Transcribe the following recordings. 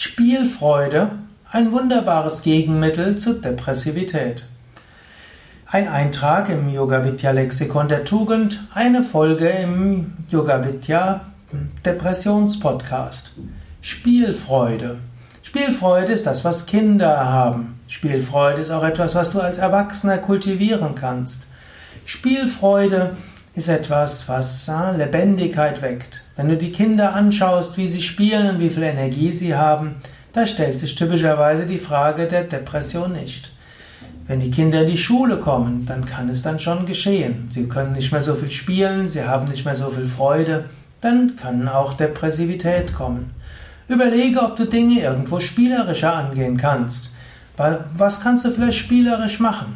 Spielfreude, ein wunderbares Gegenmittel zur Depressivität. Ein Eintrag im Yoga Vidya Lexikon der Tugend, eine Folge im Yoga Vidya Depressionspodcast. Spielfreude. Spielfreude ist das, was Kinder haben. Spielfreude ist auch etwas, was du als Erwachsener kultivieren kannst. Spielfreude ist etwas, was Lebendigkeit weckt. Wenn du die Kinder anschaust, wie sie spielen und wie viel Energie sie haben, da stellt sich typischerweise die Frage der Depression nicht. Wenn die Kinder in die Schule kommen, dann kann es dann schon geschehen. Sie können nicht mehr so viel spielen, sie haben nicht mehr so viel Freude, dann kann auch Depressivität kommen. Überlege, ob du Dinge irgendwo spielerischer angehen kannst. Was kannst du vielleicht spielerisch machen?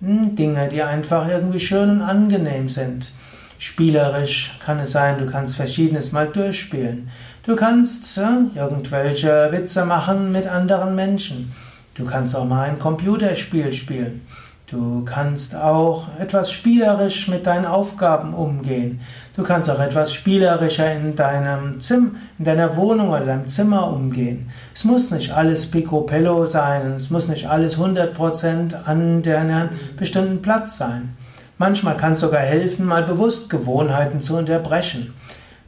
Hm, Dinge, die einfach irgendwie schön und angenehm sind. Spielerisch kann es sein, du kannst verschiedenes mal durchspielen. Du kannst irgendwelche Witze machen mit anderen Menschen. Du kannst auch mal ein Computerspiel spielen. Du kannst auch etwas spielerisch mit deinen Aufgaben umgehen. Du kannst auch etwas spielerischer in deinem Zimmer, in deiner Wohnung oder deinem Zimmer umgehen. Es muss nicht alles picobello sein, es muss nicht alles 100% an deinem bestimmten Platz sein. Manchmal kann es sogar helfen, mal bewusst Gewohnheiten zu unterbrechen.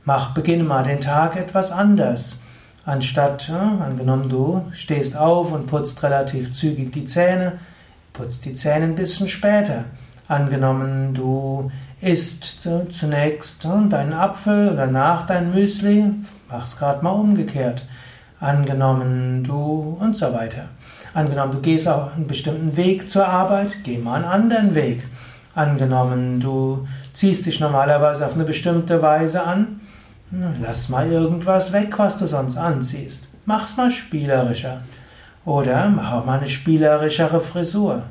Mach, beginne mal den Tag etwas anders. Anstatt, ja, angenommen du stehst auf und putzt relativ zügig die Zähne, putzt die Zähne ein bisschen später. Angenommen du isst zunächst deinen Apfel oder nach dein Müsli, mach's gerade mal umgekehrt. Angenommen du und so weiter. Angenommen du gehst auf einen bestimmten Weg zur Arbeit, geh mal einen anderen Weg. Angenommen, du ziehst dich normalerweise auf eine bestimmte Weise an, lass mal irgendwas weg, was du sonst anziehst. Mach's mal spielerischer. Oder mach auch mal eine spielerischere Frisur.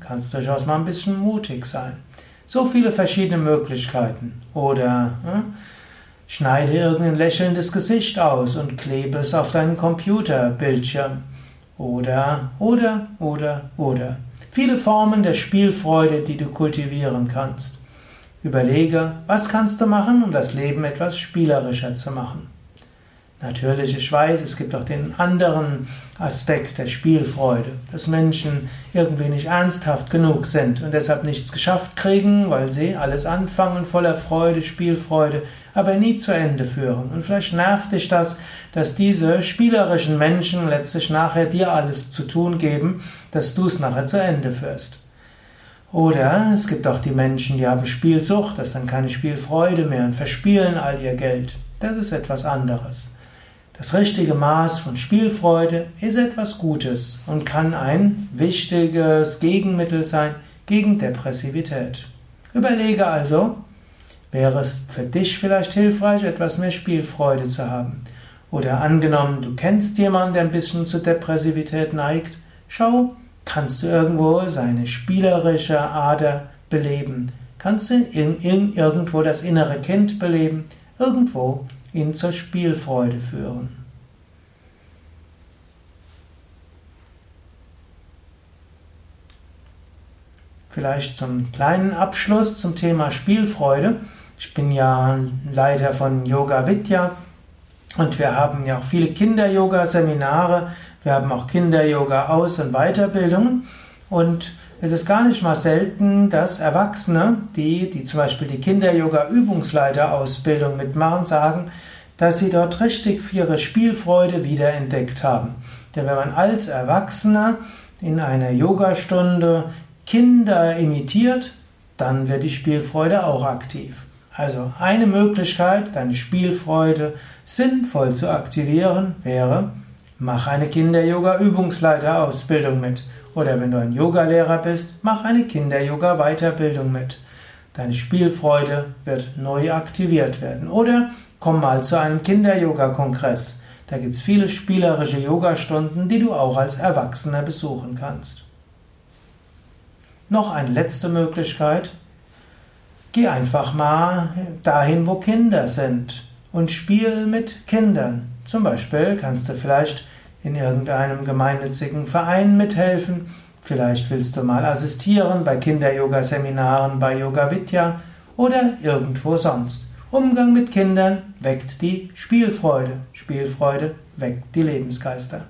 Kannst durchaus mal ein bisschen mutig sein. So viele verschiedene Möglichkeiten. Oder schneide irgendein lächelndes Gesicht aus und klebe es auf deinen Computerbildschirm. Oder, oder, oder, oder. Viele Formen der Spielfreude, die du kultivieren kannst. Überlege, was kannst du machen, um das Leben etwas spielerischer zu machen. Natürlich, ich weiß, es gibt auch den anderen Aspekt der Spielfreude, dass Menschen irgendwie nicht ernsthaft genug sind und deshalb nichts geschafft kriegen, weil sie alles anfangen voller Freude, Spielfreude, aber nie zu Ende führen. Und vielleicht nervt dich das, dass diese spielerischen Menschen letztlich nachher dir alles zu tun geben, dass du es nachher zu Ende führst. Oder es gibt auch die Menschen, die haben Spielsucht, das ist dann keine Spielfreude mehr und verspielen all ihr Geld. Das ist etwas anderes. Das richtige Maß von Spielfreude ist etwas Gutes und kann ein wichtiges Gegenmittel sein gegen Depressivität. Überlege also, wäre es für dich vielleicht hilfreich, etwas mehr Spielfreude zu haben. Oder angenommen, du kennst jemanden, der ein bisschen zu Depressivität neigt, schau, kannst du irgendwo seine spielerische Ader beleben? Kannst du in, in irgendwo das innere Kind beleben? Irgendwo ihn zur Spielfreude führen. Vielleicht zum kleinen Abschluss zum Thema Spielfreude. Ich bin ja Leiter von Yoga Vidya und wir haben ja auch viele Kinder-Yoga-Seminare. Wir haben auch Kinder-Yoga-Aus- und Weiterbildungen. Und es ist gar nicht mal selten, dass Erwachsene, die, die zum Beispiel die Kinder-Yoga-Übungsleiter-Ausbildung mitmachen, sagen, dass sie dort richtig ihre Spielfreude wiederentdeckt haben. Denn wenn man als Erwachsener in einer Yogastunde Kinder imitiert, dann wird die Spielfreude auch aktiv. Also eine Möglichkeit, deine Spielfreude sinnvoll zu aktivieren, wäre, mach eine Kinder-Yoga-Übungsleiter-Ausbildung mit. Oder wenn du ein Yogalehrer bist, mach eine Kinder-Yoga-Weiterbildung mit. Deine Spielfreude wird neu aktiviert werden. Oder komm mal zu einem Kinder-Yoga-Kongress. Da gibt es viele spielerische Yogastunden, die du auch als Erwachsener besuchen kannst. Noch eine letzte Möglichkeit. Geh einfach mal dahin, wo Kinder sind und spiel mit Kindern. Zum Beispiel kannst du vielleicht in irgendeinem gemeinnützigen Verein mithelfen. Vielleicht willst du mal assistieren bei Kinder-Yoga-Seminaren bei Yoga Vidya oder irgendwo sonst. Umgang mit Kindern weckt die Spielfreude. Spielfreude weckt die Lebensgeister.